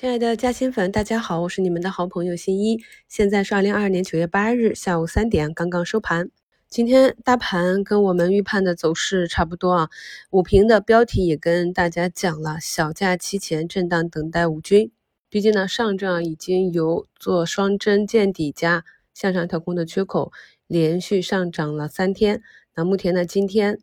亲爱的嘉兴粉，大家好，我是你们的好朋友新一。现在是二零二二年九月八日下午三点，刚刚收盘。今天大盘跟我们预判的走势差不多啊。五评的标题也跟大家讲了，小假期前震荡等待五均。毕竟呢，上证已经由做双针见底加向上跳空的缺口，连续上涨了三天。那目前呢，今天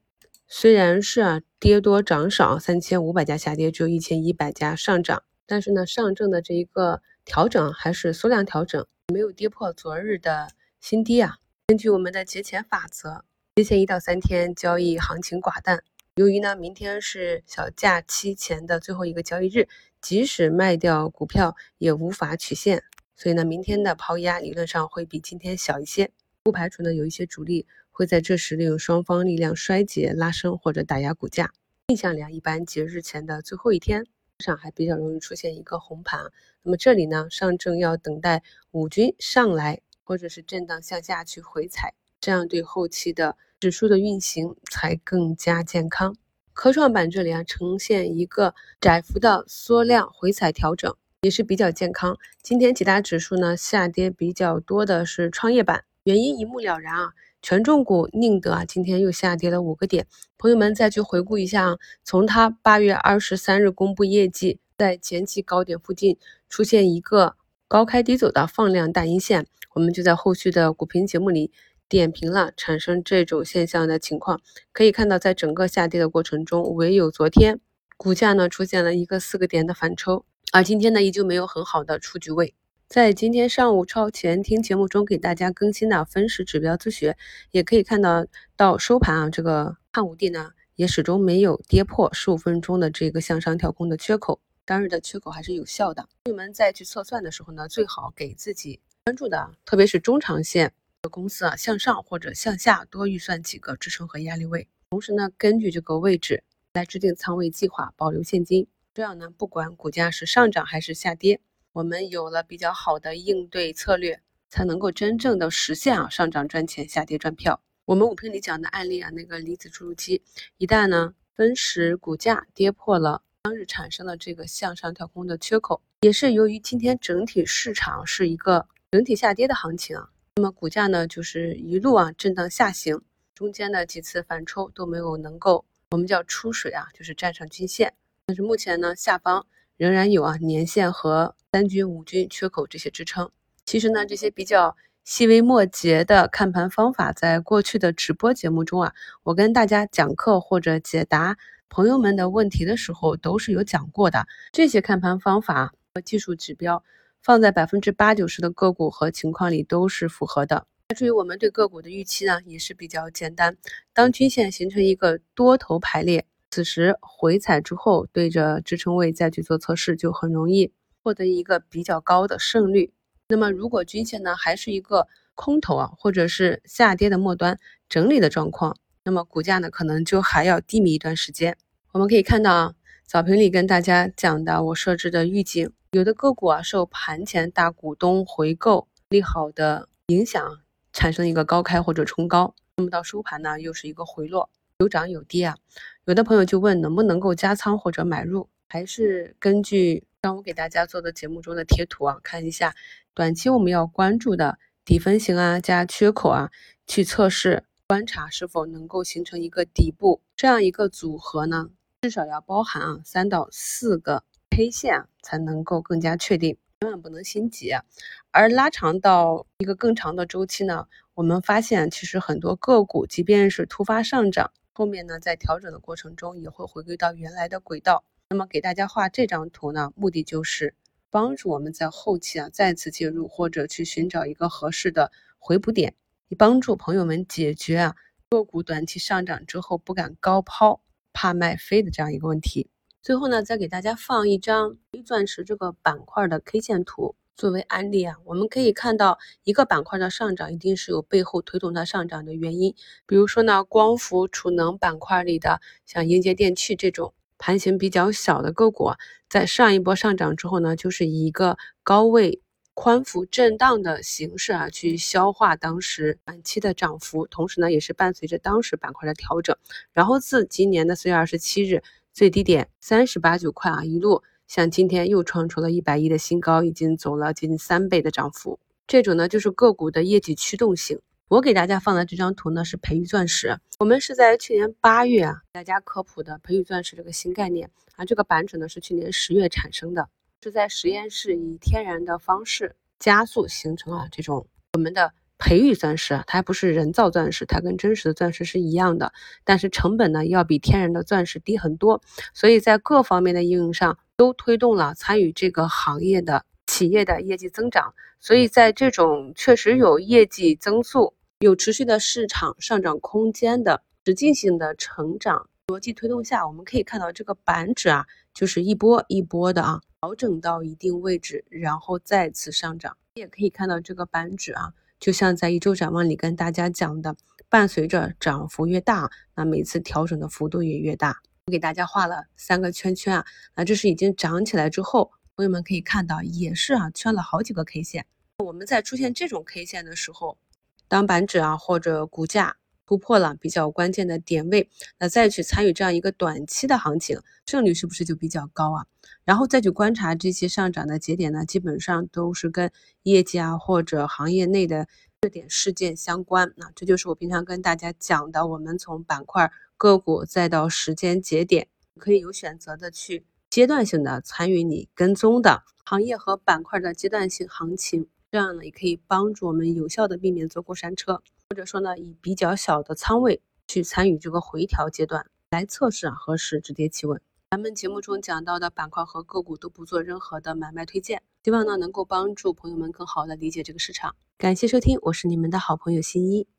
虽然是啊跌多涨少，三千五百家下跌，只有一千一百家上涨。但是呢，上证的这一个调整还是缩量调整，没有跌破昨日的新低啊。根据我们的节前法则，节前一到三天交易行情寡淡。由于呢，明天是小假期前的最后一个交易日，即使卖掉股票也无法取现，所以呢，明天的抛压理论上会比今天小一些。不排除呢，有一些主力会在这时利用双方力量衰竭拉升或者打压股价。印象里啊，一般节日前的最后一天。上还比较容易出现一个红盘，那么这里呢，上证要等待五均上来，或者是震荡向下去回踩，这样对后期的指数的运行才更加健康。科创板这里啊，呈现一个窄幅的缩量回踩调整，也是比较健康。今天几大指数呢下跌比较多的是创业板，原因一目了然啊。权重股宁德啊，今天又下跌了五个点。朋友们再去回顾一下，从它八月二十三日公布业绩，在前期高点附近出现一个高开低走的放量大阴线，我们就在后续的股评节目里点评了产生这种现象的情况。可以看到，在整个下跌的过程中，唯有昨天股价呢出现了一个四个点的反抽，而今天呢依旧没有很好的出局位。在今天上午超前听节目中给大家更新的分时指标自学，也可以看到到收盘啊，这个汉武帝呢也始终没有跌破十五分钟的这个向上跳空的缺口，当日的缺口还是有效的。你们再去测算的时候呢，最好给自己关注的，特别是中长线的公司啊，向上或者向下多预算几个支撑和压力位，同时呢，根据这个位置来制定仓位计划，保留现金，这样呢，不管股价是上涨还是下跌。我们有了比较好的应对策略，才能够真正的实现啊上涨赚钱，下跌赚票。我们五评里讲的案例啊，那个离子注入机，一旦呢分时股价跌破了当日产生的这个向上跳空的缺口，也是由于今天整体市场是一个整体下跌的行情啊，那么股价呢就是一路啊震荡下行，中间的几次反抽都没有能够我们叫出水啊，就是站上均线。但是目前呢下方。仍然有啊年线和三均、五均缺口这些支撑。其实呢，这些比较细微末节的看盘方法，在过去的直播节目中啊，我跟大家讲课或者解答朋友们的问题的时候，都是有讲过的。这些看盘方法和技术指标，放在百分之八九十的个股和情况里都是符合的。至于我们对个股的预期呢，也是比较简单。当均线形成一个多头排列。此时回踩之后，对着支撑位再去做测试，就很容易获得一个比较高的胜率。那么，如果均线呢还是一个空头啊，或者是下跌的末端整理的状况，那么股价呢可能就还要低迷一段时间。我们可以看到啊，早评里跟大家讲的，我设置的预警，有的个股啊受盘前大股东回购利好的影响，产生一个高开或者冲高，那么到收盘呢又是一个回落。有涨有跌啊，有的朋友就问能不能够加仓或者买入，还是根据让我给大家做的节目中的贴图啊，看一下短期我们要关注的底分型啊加缺口啊，去测试观察是否能够形成一个底部这样一个组合呢？至少要包含啊三到四个 K 线啊，才能够更加确定，千万不能心急啊。而拉长到一个更长的周期呢，我们发现其实很多个股即便是突发上涨。后面呢，在调整的过程中也会回归到原来的轨道。那么给大家画这张图呢，目的就是帮助我们在后期啊再次介入，或者去寻找一个合适的回补点，以帮助朋友们解决啊个股短期上涨之后不敢高抛、怕卖飞的这样一个问题。最后呢，再给大家放一张黑钻石这个板块的 K 线图。作为案例啊，我们可以看到一个板块的上涨，一定是有背后推动它上涨的原因。比如说呢，光伏储能板块里的像英杰电器这种盘形比较小的个股，在上一波上涨之后呢，就是以一个高位宽幅震荡的形式啊，去消化当时短期的涨幅，同时呢，也是伴随着当时板块的调整。然后自今年的四月二十七日最低点三十八九块啊，一路像今天又创出了一百亿的新高，已经走了接近三倍的涨幅。这种呢就是个股的业绩驱动性。我给大家放的这张图呢是培育钻石，我们是在去年八月啊大家科普的培育钻石这个新概念啊，这个板指呢是去年十月产生的，是在实验室以天然的方式加速形成了这种我们的培育钻石，它还不是人造钻石，它跟真实的钻石是一样的，但是成本呢要比天然的钻石低很多，所以在各方面的应用上都推动了参与这个行业的。企业的业绩增长，所以在这种确实有业绩增速、有持续的市场上涨空间的实际性的成长逻辑推动下，我们可以看到这个板指啊，就是一波一波的啊调整到一定位置，然后再次上涨。也可以看到这个板指啊，就像在一周展望里跟大家讲的，伴随着涨幅越大，那每次调整的幅度也越大。我给大家画了三个圈圈啊，那这是已经涨起来之后。朋友们可以看到，也是啊，圈了好几个 K 线。我们在出现这种 K 线的时候，当板指啊或者股价突破了比较关键的点位，那再去参与这样一个短期的行情，胜率是不是就比较高啊？然后再去观察这些上涨的节点呢，基本上都是跟业绩啊或者行业内的热点事件相关。那这就是我平常跟大家讲的，我们从板块、个股再到时间节点，可以有选择的去。阶段性的参与你跟踪的行业和板块的阶段性行情，这样呢也可以帮助我们有效的避免坐过山车，或者说呢以比较小的仓位去参与这个回调阶段，来测试啊何时止跌企稳。咱们节目中讲到的板块和个股都不做任何的买卖推荐，希望呢能够帮助朋友们更好的理解这个市场。感谢收听，我是你们的好朋友新一。